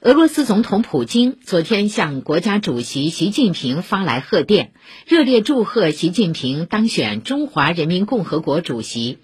俄罗斯总统普京昨天向国家主席习近平发来贺电热烈祝贺习近平当选中华人民共和国主席。